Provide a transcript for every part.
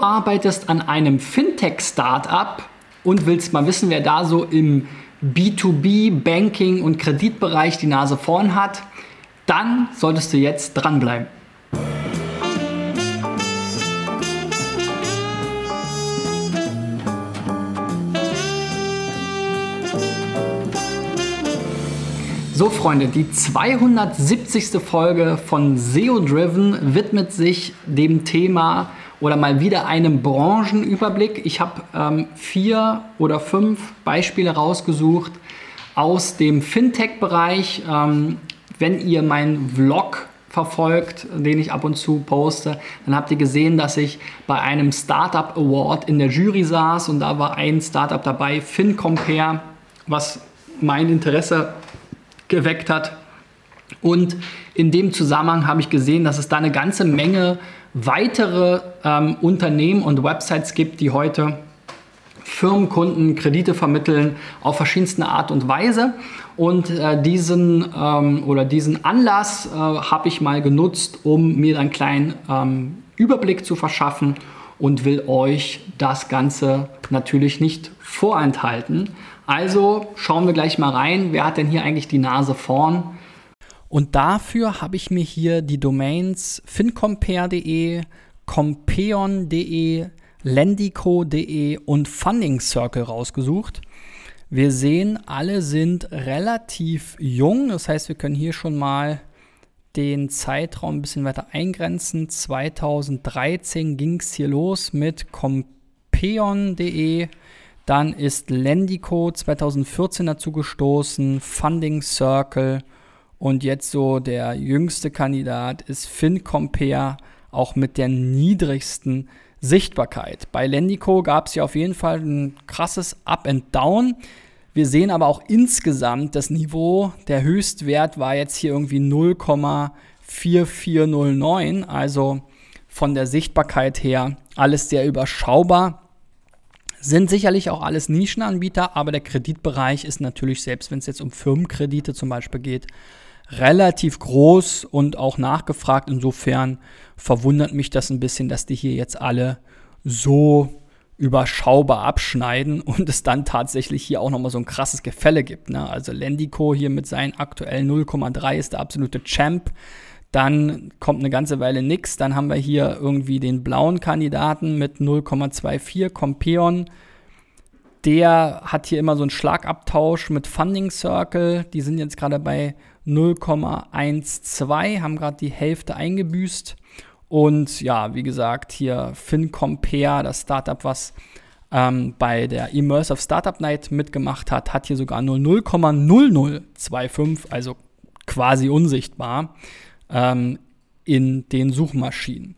Arbeitest an einem Fintech-Startup und willst mal wissen, wer da so im B2B, Banking und Kreditbereich die Nase vorn hat, dann solltest du jetzt dranbleiben. So, Freunde, die 270. Folge von SEO Driven widmet sich dem Thema oder mal wieder einem Branchenüberblick. Ich habe ähm, vier oder fünf Beispiele rausgesucht aus dem Fintech-Bereich. Ähm, wenn ihr meinen Vlog verfolgt, den ich ab und zu poste, dann habt ihr gesehen, dass ich bei einem Startup Award in der Jury saß und da war ein Startup dabei, FinCompare, was mein Interesse geweckt hat. Und in dem Zusammenhang habe ich gesehen, dass es da eine ganze Menge weitere ähm, Unternehmen und Websites gibt, die heute Firmenkunden Kredite vermitteln auf verschiedenste Art und Weise. Und äh, diesen ähm, oder diesen Anlass äh, habe ich mal genutzt, um mir einen kleinen ähm, Überblick zu verschaffen und will euch das Ganze natürlich nicht vorenthalten. Also schauen wir gleich mal rein, wer hat denn hier eigentlich die Nase vorn? Und dafür habe ich mir hier die Domains fincompare.de, compeon.de, lendico.de und Funding Circle rausgesucht. Wir sehen, alle sind relativ jung. Das heißt, wir können hier schon mal den Zeitraum ein bisschen weiter eingrenzen. 2013 ging es hier los mit compeon.de, dann ist Lendico 2014 dazu gestoßen, Funding Circle und jetzt so der jüngste Kandidat ist FinCompare, auch mit der niedrigsten Sichtbarkeit. Bei Lendico gab es ja auf jeden Fall ein krasses Up and Down. Wir sehen aber auch insgesamt das Niveau, der Höchstwert war jetzt hier irgendwie 0,4409, also von der Sichtbarkeit her alles sehr überschaubar. Sind sicherlich auch alles Nischenanbieter, aber der Kreditbereich ist natürlich, selbst wenn es jetzt um Firmenkredite zum Beispiel geht, relativ groß und auch nachgefragt. Insofern verwundert mich das ein bisschen, dass die hier jetzt alle so überschaubar abschneiden und es dann tatsächlich hier auch nochmal so ein krasses Gefälle gibt. Ne? Also Lendico hier mit seinen aktuellen 0,3 ist der absolute Champ. Dann kommt eine ganze Weile nichts. Dann haben wir hier irgendwie den blauen Kandidaten mit 0,24 Compeon. Der hat hier immer so einen Schlagabtausch mit Funding Circle. Die sind jetzt gerade bei 0,12, haben gerade die Hälfte eingebüßt. Und ja, wie gesagt, hier FinCompare, das Startup, was ähm, bei der Immersive Startup Night mitgemacht hat, hat hier sogar nur 0,0025, also quasi unsichtbar ähm, in den Suchmaschinen.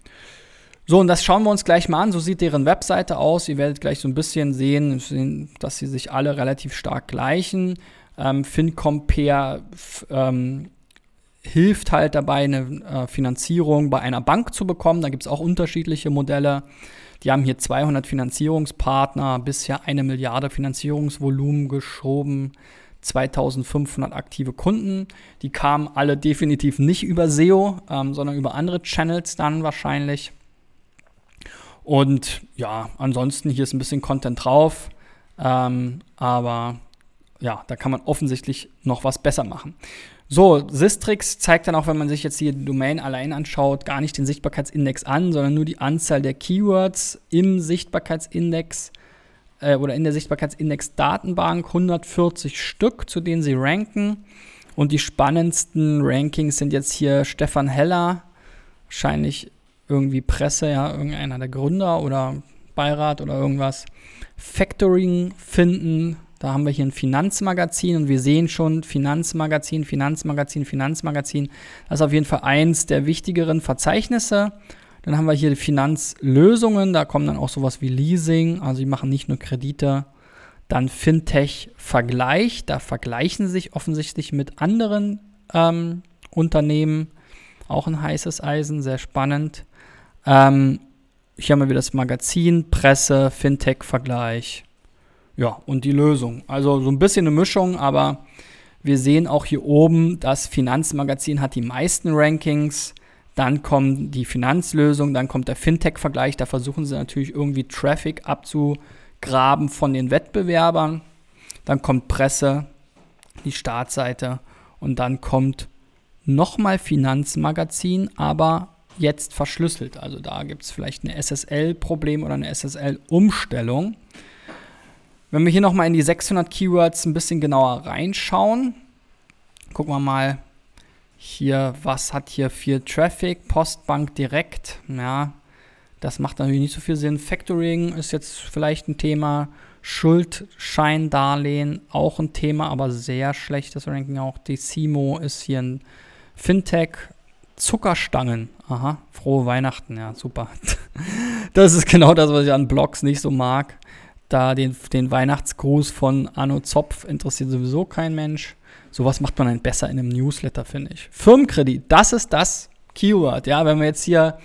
So, und das schauen wir uns gleich mal an. So sieht deren Webseite aus. Ihr werdet gleich so ein bisschen sehen, dass sie sich alle relativ stark gleichen. Ähm, FinCompare ähm, hilft halt dabei, eine äh, Finanzierung bei einer Bank zu bekommen. Da gibt es auch unterschiedliche Modelle. Die haben hier 200 Finanzierungspartner, bisher eine Milliarde Finanzierungsvolumen geschoben. 2500 aktive Kunden. Die kamen alle definitiv nicht über SEO, ähm, sondern über andere Channels dann wahrscheinlich. Und ja, ansonsten hier ist ein bisschen Content drauf, ähm, aber ja, da kann man offensichtlich noch was besser machen. So, Sistrix zeigt dann auch, wenn man sich jetzt hier die Domain allein anschaut, gar nicht den Sichtbarkeitsindex an, sondern nur die Anzahl der Keywords im Sichtbarkeitsindex äh, oder in der Sichtbarkeitsindex-Datenbank 140 Stück, zu denen sie ranken. Und die spannendsten Rankings sind jetzt hier Stefan Heller, wahrscheinlich irgendwie Presse, ja, irgendeiner der Gründer oder Beirat oder irgendwas. Factoring finden, da haben wir hier ein Finanzmagazin und wir sehen schon Finanzmagazin, Finanzmagazin, Finanzmagazin. Das ist auf jeden Fall eins der wichtigeren Verzeichnisse. Dann haben wir hier Finanzlösungen, da kommen dann auch sowas wie Leasing, also die machen nicht nur Kredite. Dann Fintech-Vergleich, da vergleichen sie sich offensichtlich mit anderen ähm, Unternehmen. Auch ein heißes Eisen, sehr spannend. Ähm, hier haben wir wieder das Magazin, Presse, Fintech-Vergleich. Ja, und die Lösung. Also so ein bisschen eine Mischung, aber wir sehen auch hier oben, das Finanzmagazin hat die meisten Rankings Dann kommen die Finanzlösungen, dann kommt der Fintech-Vergleich. Da versuchen sie natürlich irgendwie Traffic abzugraben von den Wettbewerbern. Dann kommt Presse, die Startseite und dann kommt nochmal Finanzmagazin, aber jetzt verschlüsselt. Also da gibt es vielleicht ein SSL-Problem oder eine SSL-Umstellung. Wenn wir hier nochmal in die 600 Keywords ein bisschen genauer reinschauen, gucken wir mal hier, was hat hier viel Traffic, Postbank direkt, ja, das macht natürlich nicht so viel Sinn. Factoring ist jetzt vielleicht ein Thema, Schuldscheindarlehen auch ein Thema, aber sehr schlechtes Ranking auch. Die CIMO ist hier ein Fintech, Zuckerstangen. Aha, frohe Weihnachten, ja, super. Das ist genau das, was ich an Blogs nicht so mag. Da den, den Weihnachtsgruß von Anno Zopf interessiert sowieso kein Mensch. Sowas macht man dann besser in einem Newsletter, finde ich. Firmenkredit, das ist das Keyword. Ja, wenn wir jetzt hier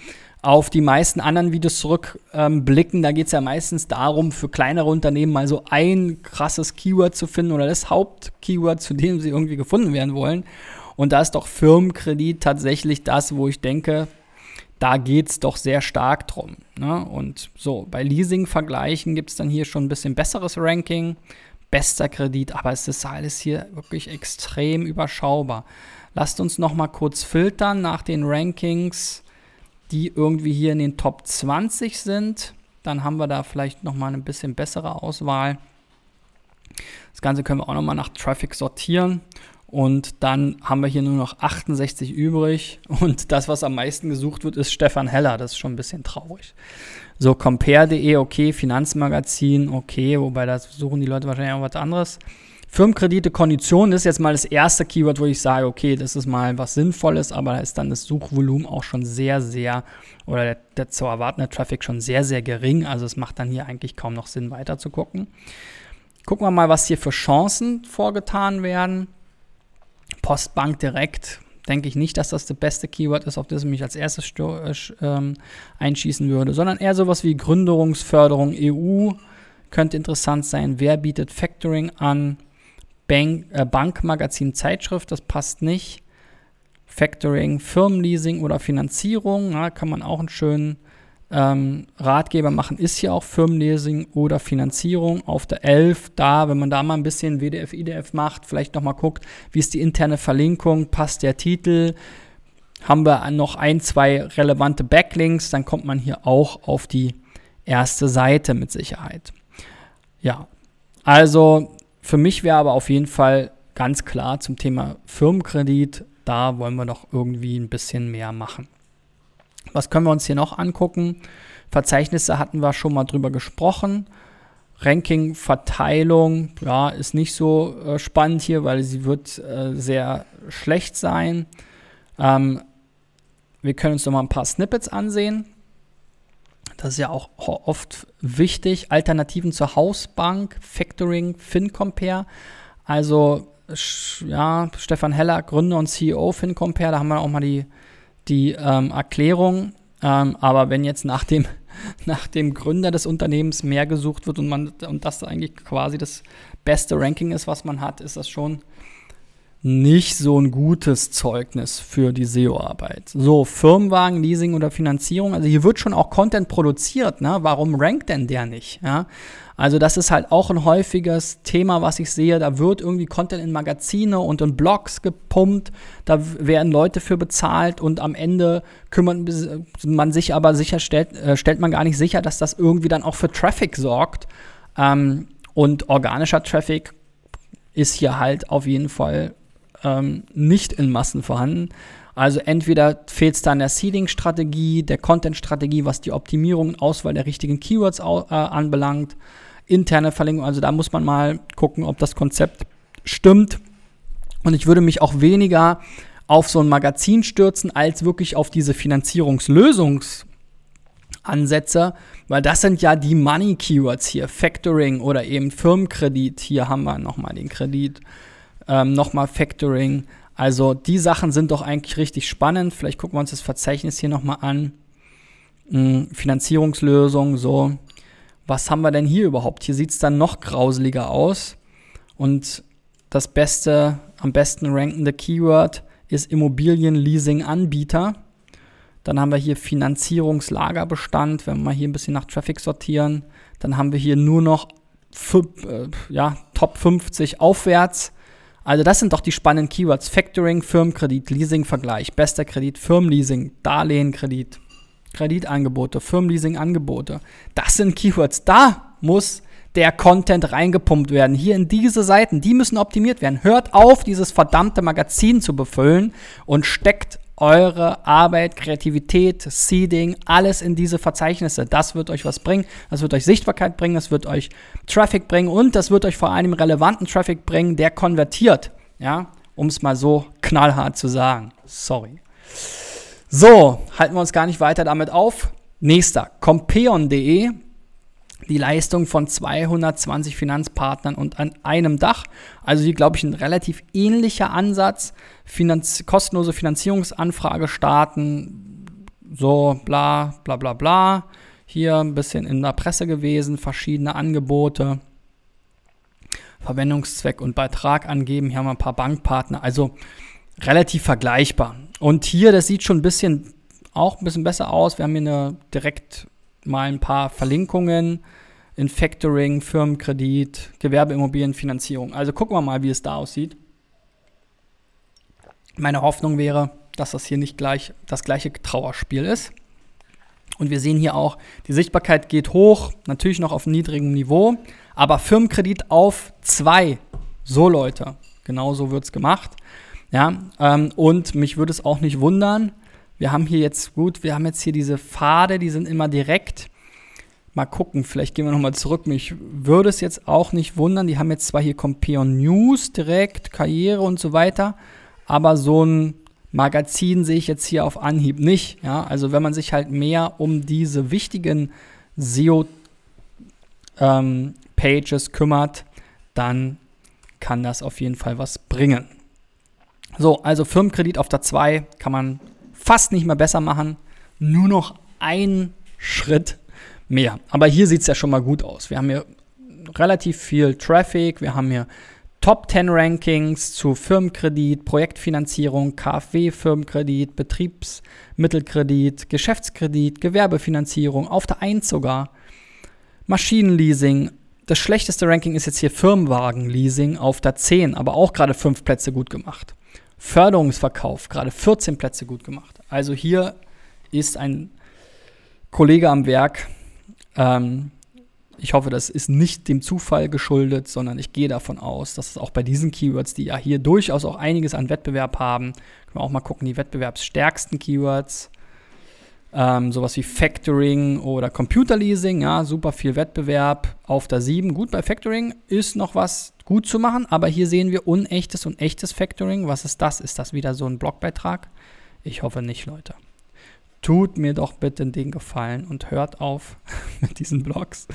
auf die meisten anderen Videos zurückblicken, ähm, da geht es ja meistens darum, für kleinere Unternehmen mal so ein krasses Keyword zu finden oder das Hauptkeyword, zu dem sie irgendwie gefunden werden wollen. Und da ist doch Firmenkredit tatsächlich das, wo ich denke, da geht es doch sehr stark drum. Ne? Und so, bei Leasing-Vergleichen gibt es dann hier schon ein bisschen besseres Ranking, bester Kredit, aber es ist alles hier wirklich extrem überschaubar. Lasst uns noch mal kurz filtern nach den Rankings, die irgendwie hier in den Top 20 sind. Dann haben wir da vielleicht noch mal eine bisschen bessere Auswahl. Das Ganze können wir auch noch mal nach Traffic sortieren und dann haben wir hier nur noch 68 übrig. Und das, was am meisten gesucht wird, ist Stefan Heller. Das ist schon ein bisschen traurig. So, compare.de, okay, Finanzmagazin, okay, wobei da suchen die Leute wahrscheinlich auch was anderes. Firmenkredite, Konditionen ist jetzt mal das erste Keyword, wo ich sage, okay, das ist mal was Sinnvolles, aber da ist dann das Suchvolumen auch schon sehr, sehr, oder der, der zu erwartende Traffic schon sehr, sehr gering. Also es macht dann hier eigentlich kaum noch Sinn, weiter zu gucken. Gucken wir mal, was hier für Chancen vorgetan werden. Postbank direkt denke ich nicht, dass das das beste Keyword ist, auf das ich mich als erstes äh, ähm, einschießen würde, sondern eher sowas wie Gründerungsförderung EU könnte interessant sein. Wer bietet Factoring an? Bank, äh, Bankmagazin Zeitschrift, das passt nicht. Factoring, Firmenleasing oder Finanzierung, na, kann man auch einen schönen ähm, Ratgeber machen, ist hier auch Firmenleasing oder Finanzierung. Auf der 11, da, wenn man da mal ein bisschen WDF, IDF macht, vielleicht nochmal guckt, wie ist die interne Verlinkung, passt der Titel, haben wir noch ein, zwei relevante Backlinks, dann kommt man hier auch auf die erste Seite mit Sicherheit. Ja, also für mich wäre aber auf jeden Fall ganz klar zum Thema Firmenkredit, da wollen wir doch irgendwie ein bisschen mehr machen. Was können wir uns hier noch angucken? Verzeichnisse hatten wir schon mal drüber gesprochen. Ranking, Verteilung, ja, ist nicht so äh, spannend hier, weil sie wird äh, sehr schlecht sein. Ähm, wir können uns noch mal ein paar Snippets ansehen. Das ist ja auch oft wichtig. Alternativen zur Hausbank, Factoring, FinCompare. Also, ja, Stefan Heller, Gründer und CEO FinCompare, da haben wir auch mal die die ähm, Erklärung. Ähm, aber wenn jetzt nach dem, nach dem Gründer des Unternehmens mehr gesucht wird und, man, und das eigentlich quasi das beste Ranking ist, was man hat, ist das schon nicht so ein gutes Zeugnis für die SEO-Arbeit. So, Firmenwagen, Leasing oder Finanzierung, also hier wird schon auch Content produziert, ne? Warum rankt denn der nicht? Ja? Also das ist halt auch ein häufiges Thema, was ich sehe. Da wird irgendwie Content in Magazine und in Blogs gepumpt. Da werden Leute für bezahlt und am Ende kümmert man sich aber sicher, stellt, äh, stellt man gar nicht sicher, dass das irgendwie dann auch für Traffic sorgt. Ähm, und organischer Traffic ist hier halt auf jeden Fall ähm, nicht in Massen vorhanden. Also entweder fehlt es da an der Seeding-Strategie, der Content-Strategie, was die Optimierung und Auswahl der richtigen Keywords äh, anbelangt interne Verlinkung. Also da muss man mal gucken, ob das Konzept stimmt. Und ich würde mich auch weniger auf so ein Magazin stürzen, als wirklich auf diese Finanzierungslösungsansätze, weil das sind ja die Money Keywords hier, Factoring oder eben Firmenkredit. Hier haben wir nochmal den Kredit, ähm, nochmal Factoring. Also die Sachen sind doch eigentlich richtig spannend. Vielleicht gucken wir uns das Verzeichnis hier nochmal an. Hm, Finanzierungslösung, so was haben wir denn hier überhaupt? Hier sieht es dann noch grauseliger aus. Und das beste, am besten rankende Keyword ist Immobilienleasing-Anbieter. Dann haben wir hier Finanzierungslagerbestand. Wenn wir mal hier ein bisschen nach Traffic sortieren, dann haben wir hier nur noch äh, ja, Top 50 aufwärts. Also das sind doch die spannenden Keywords. Factoring, Firmenkredit, Leasing-Vergleich, bester Kredit, Firmenleasing, Darlehenkredit, Kreditangebote, Firmenleasing-Angebote. Das sind Keywords. Da muss der Content reingepumpt werden. Hier in diese Seiten, die müssen optimiert werden. Hört auf, dieses verdammte Magazin zu befüllen und steckt eure Arbeit, Kreativität, Seeding, alles in diese Verzeichnisse. Das wird euch was bringen. Das wird euch Sichtbarkeit bringen, das wird euch Traffic bringen und das wird euch vor allem relevanten Traffic bringen, der konvertiert. Ja, um es mal so knallhart zu sagen. Sorry. So, halten wir uns gar nicht weiter damit auf. Nächster, compeon.de die Leistung von 220 Finanzpartnern und an einem Dach. Also hier glaube ich ein relativ ähnlicher Ansatz. Finanz kostenlose Finanzierungsanfrage starten, so bla bla bla bla. Hier ein bisschen in der Presse gewesen, verschiedene Angebote. Verwendungszweck und Beitrag angeben. Hier haben wir ein paar Bankpartner. Also relativ vergleichbar. Und hier, das sieht schon ein bisschen auch ein bisschen besser aus. Wir haben hier eine direkt mal ein paar Verlinkungen in Factoring, Firmenkredit, Gewerbeimmobilienfinanzierung. Also gucken wir mal, wie es da aussieht. Meine Hoffnung wäre, dass das hier nicht gleich das gleiche Trauerspiel ist. Und wir sehen hier auch, die Sichtbarkeit geht hoch, natürlich noch auf niedrigem Niveau, aber Firmenkredit auf zwei. So Leute, genau so wird es gemacht. Ja, ähm, und mich würde es auch nicht wundern, wir haben hier jetzt, gut, wir haben jetzt hier diese Pfade, die sind immer direkt. Mal gucken, vielleicht gehen wir nochmal zurück. Mich würde es jetzt auch nicht wundern. Die haben jetzt zwar hier Compeon News direkt, Karriere und so weiter, aber so ein Magazin sehe ich jetzt hier auf Anhieb nicht. Ja? Also wenn man sich halt mehr um diese wichtigen SEO-Pages ähm, kümmert, dann kann das auf jeden Fall was bringen. So, also Firmenkredit auf der 2 kann man fast nicht mehr besser machen. Nur noch ein Schritt mehr. Aber hier sieht es ja schon mal gut aus. Wir haben hier relativ viel Traffic, wir haben hier Top 10 Rankings zu Firmenkredit, Projektfinanzierung, KfW-Firmenkredit, Betriebsmittelkredit, Geschäftskredit, Gewerbefinanzierung, auf der 1 sogar, Maschinenleasing. Das schlechteste Ranking ist jetzt hier Firmenwagenleasing auf der 10, aber auch gerade 5 Plätze gut gemacht. Förderungsverkauf, gerade 14 Plätze gut gemacht. Also hier ist ein Kollege am Werk. Ähm, ich hoffe, das ist nicht dem Zufall geschuldet, sondern ich gehe davon aus, dass es auch bei diesen Keywords, die ja hier durchaus auch einiges an Wettbewerb haben, können wir auch mal gucken, die wettbewerbsstärksten Keywords, ähm, sowas wie Factoring oder Computerleasing, ja, super viel Wettbewerb auf der 7. Gut, bei Factoring ist noch was gut zu machen, aber hier sehen wir unechtes und echtes Factoring. Was ist das? Ist das wieder so ein Blogbeitrag? Ich hoffe nicht, Leute. Tut mir doch bitte den Gefallen und hört auf mit diesen Blogs.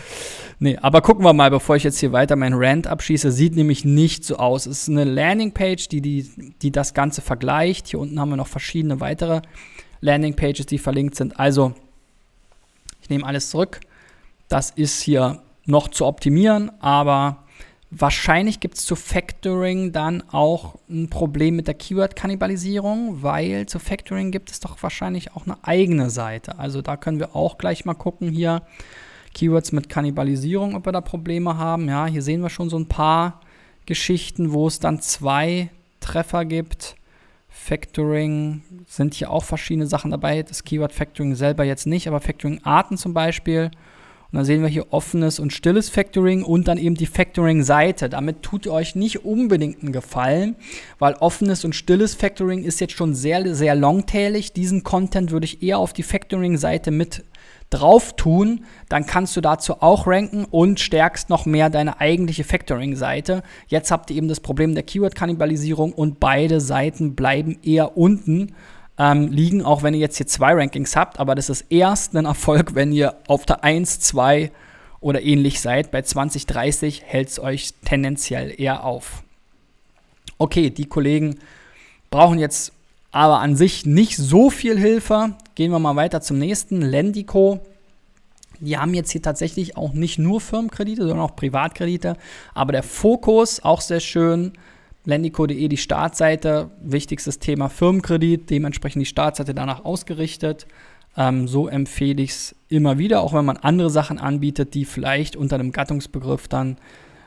Nee, aber gucken wir mal, bevor ich jetzt hier weiter meinen Rant abschieße. Sieht nämlich nicht so aus. Es ist eine Landingpage, die, die, die das Ganze vergleicht. Hier unten haben wir noch verschiedene weitere Landingpages, die verlinkt sind. Also, ich nehme alles zurück. Das ist hier noch zu optimieren, aber Wahrscheinlich gibt es zu Factoring dann auch ein Problem mit der Keyword-Kannibalisierung, weil zu Factoring gibt es doch wahrscheinlich auch eine eigene Seite. Also da können wir auch gleich mal gucken hier. Keywords mit Kannibalisierung, ob wir da Probleme haben. Ja, hier sehen wir schon so ein paar Geschichten, wo es dann zwei Treffer gibt. Factoring sind hier auch verschiedene Sachen dabei. Das Keyword Factoring selber jetzt nicht, aber Factoring-Arten zum Beispiel. Und dann sehen wir hier offenes und stilles Factoring und dann eben die Factoring-Seite. Damit tut ihr euch nicht unbedingt einen Gefallen, weil offenes und stilles Factoring ist jetzt schon sehr, sehr longtailig. Diesen Content würde ich eher auf die Factoring-Seite mit drauf tun, dann kannst du dazu auch ranken und stärkst noch mehr deine eigentliche Factoring-Seite. Jetzt habt ihr eben das Problem der Keyword-Kannibalisierung und beide Seiten bleiben eher unten ähm, liegen, auch wenn ihr jetzt hier zwei Rankings habt, aber das ist erst ein Erfolg, wenn ihr auf der 1, 2 oder ähnlich seid. Bei 20, 30 hält es euch tendenziell eher auf. Okay, die Kollegen brauchen jetzt aber an sich nicht so viel Hilfe. Gehen wir mal weiter zum nächsten. Lendico. Die haben jetzt hier tatsächlich auch nicht nur Firmenkredite, sondern auch Privatkredite. Aber der Fokus, auch sehr schön, Lendico.de die Startseite, wichtigstes Thema Firmenkredit, dementsprechend die Startseite danach ausgerichtet. Ähm, so empfehle ich es immer wieder, auch wenn man andere Sachen anbietet, die vielleicht unter einem Gattungsbegriff dann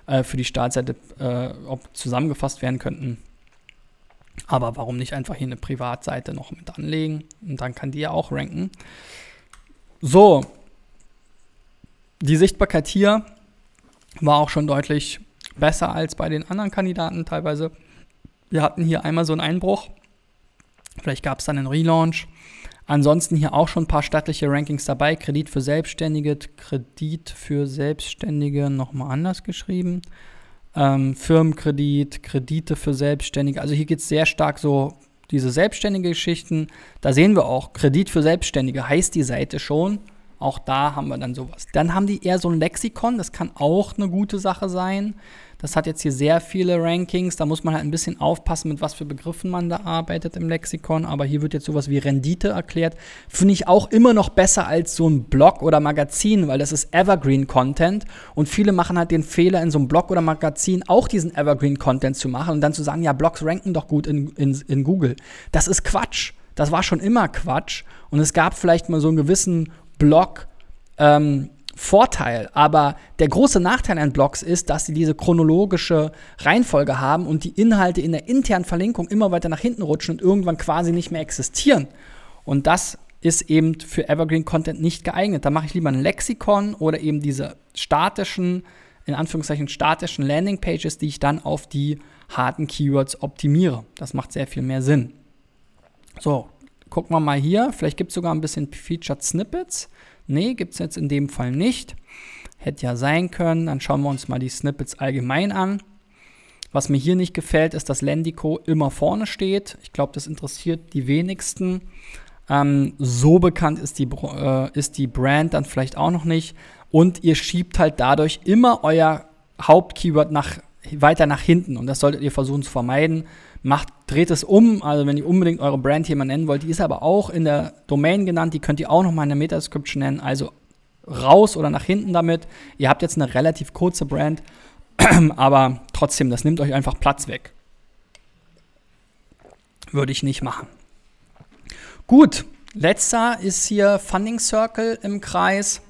äh, für die Startseite äh, zusammengefasst werden könnten. Aber warum nicht einfach hier eine Privatseite noch mit anlegen und dann kann die ja auch ranken. So, die Sichtbarkeit hier war auch schon deutlich besser als bei den anderen Kandidaten teilweise. Wir hatten hier einmal so einen Einbruch. Vielleicht gab es dann einen Relaunch. Ansonsten hier auch schon ein paar stattliche Rankings dabei. Kredit für Selbstständige, Kredit für Selbstständige nochmal anders geschrieben. Ähm, Firmenkredit, Kredite für Selbstständige. Also hier geht es sehr stark so diese selbstständige Geschichten. Da sehen wir auch, Kredit für Selbstständige heißt die Seite schon. Auch da haben wir dann sowas. Dann haben die eher so ein Lexikon, das kann auch eine gute Sache sein. Das hat jetzt hier sehr viele Rankings. Da muss man halt ein bisschen aufpassen, mit was für Begriffen man da arbeitet im Lexikon. Aber hier wird jetzt sowas wie Rendite erklärt. Finde ich auch immer noch besser als so ein Blog oder Magazin, weil das ist Evergreen-Content. Und viele machen halt den Fehler, in so einem Blog oder Magazin auch diesen Evergreen-Content zu machen und dann zu sagen, ja, Blogs ranken doch gut in, in, in Google. Das ist Quatsch. Das war schon immer Quatsch. Und es gab vielleicht mal so einen gewissen Blog, ähm, Vorteil. Aber der große Nachteil an Blogs ist, dass sie diese chronologische Reihenfolge haben und die Inhalte in der internen Verlinkung immer weiter nach hinten rutschen und irgendwann quasi nicht mehr existieren. Und das ist eben für Evergreen Content nicht geeignet. Da mache ich lieber ein Lexikon oder eben diese statischen, in Anführungszeichen statischen Landingpages, die ich dann auf die harten Keywords optimiere. Das macht sehr viel mehr Sinn. So, gucken wir mal hier. Vielleicht gibt es sogar ein bisschen Featured Snippets. Nee, gibt es jetzt in dem Fall nicht. Hätte ja sein können. Dann schauen wir uns mal die Snippets allgemein an. Was mir hier nicht gefällt, ist, dass Lendico immer vorne steht. Ich glaube, das interessiert die wenigsten. Ähm, so bekannt ist die, äh, ist die Brand dann vielleicht auch noch nicht. Und ihr schiebt halt dadurch immer euer Hauptkeyword nach, weiter nach hinten. Und das solltet ihr versuchen zu vermeiden macht, dreht es um. Also wenn ihr unbedingt eure Brand hier mal nennen wollt, die ist aber auch in der Domain genannt, die könnt ihr auch nochmal in der Meta-Description nennen. Also raus oder nach hinten damit. Ihr habt jetzt eine relativ kurze Brand, aber trotzdem, das nimmt euch einfach Platz weg. Würde ich nicht machen. Gut, letzter ist hier Funding Circle im Kreis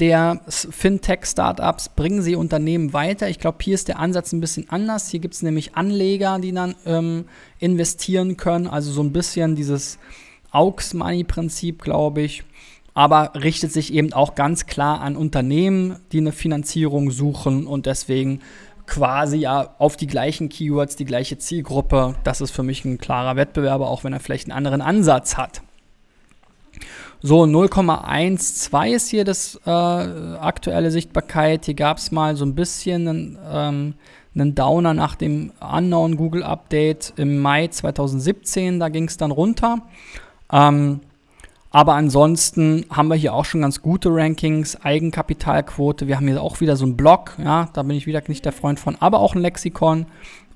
der Fintech-Startups bringen sie Unternehmen weiter. Ich glaube, hier ist der Ansatz ein bisschen anders. Hier gibt es nämlich Anleger, die dann ähm, investieren können. Also so ein bisschen dieses Aux-Money-Prinzip, glaube ich. Aber richtet sich eben auch ganz klar an Unternehmen, die eine Finanzierung suchen und deswegen quasi ja auf die gleichen Keywords, die gleiche Zielgruppe. Das ist für mich ein klarer Wettbewerber, auch wenn er vielleicht einen anderen Ansatz hat. So, 0,12 ist hier das äh, aktuelle Sichtbarkeit. Hier gab es mal so ein bisschen einen, ähm, einen Downer nach dem Unknown Google Update im Mai 2017. Da ging es dann runter. Ähm, aber ansonsten haben wir hier auch schon ganz gute Rankings, Eigenkapitalquote. Wir haben hier auch wieder so einen Blog, ja, da bin ich wieder nicht der Freund von, aber auch ein Lexikon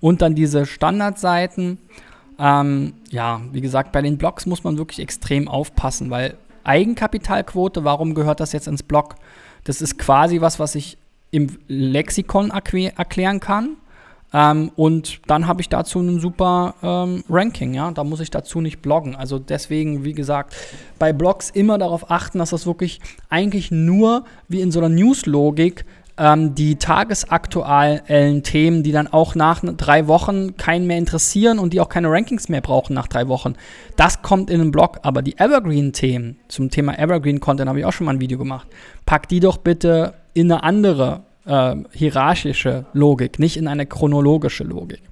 und dann diese Standardseiten. Ähm, ja, wie gesagt, bei den Blogs muss man wirklich extrem aufpassen, weil Eigenkapitalquote, warum gehört das jetzt ins Blog? Das ist quasi was, was ich im Lexikon erklären kann. Ähm, und dann habe ich dazu ein super ähm, Ranking, ja. Da muss ich dazu nicht bloggen. Also deswegen, wie gesagt, bei Blogs immer darauf achten, dass das wirklich eigentlich nur wie in so einer News-Logik ähm, die tagesaktuellen Themen, die dann auch nach drei Wochen keinen mehr interessieren und die auch keine Rankings mehr brauchen nach drei Wochen. Das kommt in den Blog, aber die Evergreen-Themen, zum Thema Evergreen-Content habe ich auch schon mal ein Video gemacht, pack die doch bitte in eine andere äh, hierarchische Logik, nicht in eine chronologische Logik.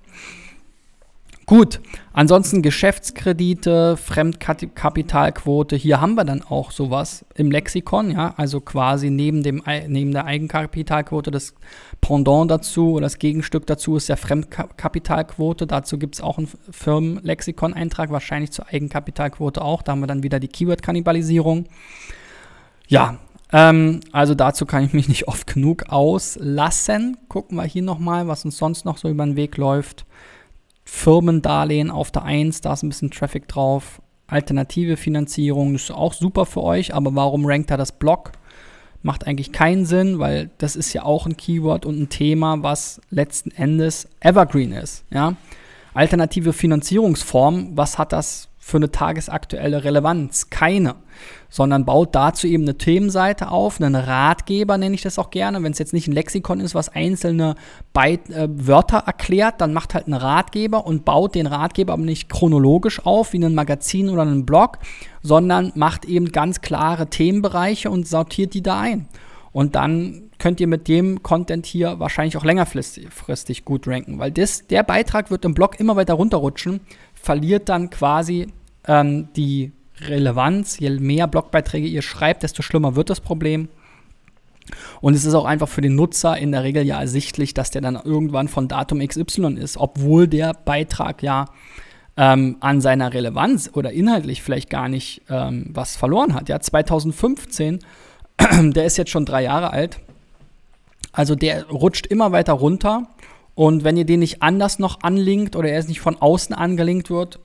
Gut, ansonsten Geschäftskredite, Fremdkapitalquote, hier haben wir dann auch sowas im Lexikon, ja, also quasi neben, dem, neben der Eigenkapitalquote das Pendant dazu oder das Gegenstück dazu ist der Fremdkapitalquote. Dazu gibt es auch einen Firmenlexikon-Eintrag, wahrscheinlich zur Eigenkapitalquote auch. Da haben wir dann wieder die Keyword-Kannibalisierung. Ja, ähm, also dazu kann ich mich nicht oft genug auslassen. Gucken wir hier nochmal, was uns sonst noch so über den Weg läuft. Firmendarlehen auf der 1, da ist ein bisschen Traffic drauf. Alternative Finanzierung, ist auch super für euch, aber warum rankt da das Blog macht eigentlich keinen Sinn, weil das ist ja auch ein Keyword und ein Thema, was letzten Endes evergreen ist. Ja? Alternative Finanzierungsform, was hat das für eine tagesaktuelle Relevanz? Keine. Sondern baut dazu eben eine Themenseite auf, einen Ratgeber nenne ich das auch gerne. Wenn es jetzt nicht ein Lexikon ist, was einzelne Byte, äh, Wörter erklärt, dann macht halt einen Ratgeber und baut den Ratgeber aber nicht chronologisch auf, wie ein Magazin oder ein Blog, sondern macht eben ganz klare Themenbereiche und sortiert die da ein. Und dann könnt ihr mit dem Content hier wahrscheinlich auch längerfristig gut ranken, weil das, der Beitrag wird im Blog immer weiter runterrutschen, verliert dann quasi ähm, die Relevanz. Je mehr Blogbeiträge ihr schreibt, desto schlimmer wird das Problem. Und es ist auch einfach für den Nutzer in der Regel ja ersichtlich, dass der dann irgendwann von Datum XY ist, obwohl der Beitrag ja ähm, an seiner Relevanz oder inhaltlich vielleicht gar nicht ähm, was verloren hat. Ja, 2015, der ist jetzt schon drei Jahre alt. Also der rutscht immer weiter runter und wenn ihr den nicht anders noch anlinkt oder er ist nicht von außen angelinkt wird,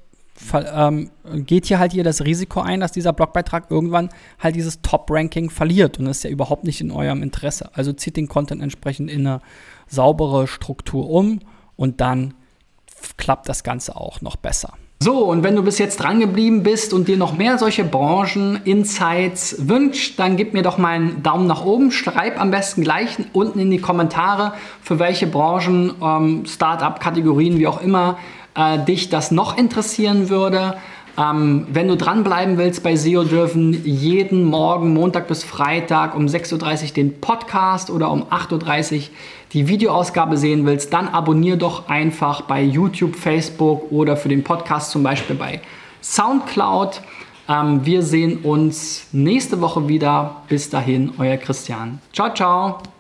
ähm, geht hier halt hier das Risiko ein, dass dieser Blogbeitrag irgendwann halt dieses Top-Ranking verliert. Und das ist ja überhaupt nicht in eurem Interesse. Also zieht den Content entsprechend in eine saubere Struktur um und dann klappt das Ganze auch noch besser. So, und wenn du bis jetzt dran geblieben bist und dir noch mehr solche Branchen-Insights wünscht, dann gib mir doch mal einen Daumen nach oben. Schreib am besten gleich unten in die Kommentare, für welche Branchen, ähm, Startup-Kategorien, wie auch immer, äh, dich das noch interessieren würde. Ähm, wenn du dranbleiben willst bei SEO Driven, jeden Morgen, Montag bis Freitag um 6.30 Uhr den Podcast oder um 8.30 Uhr die Videoausgabe sehen willst, dann abonniere doch einfach bei YouTube, Facebook oder für den Podcast zum Beispiel bei SoundCloud. Ähm, wir sehen uns nächste Woche wieder. Bis dahin, euer Christian. Ciao, ciao.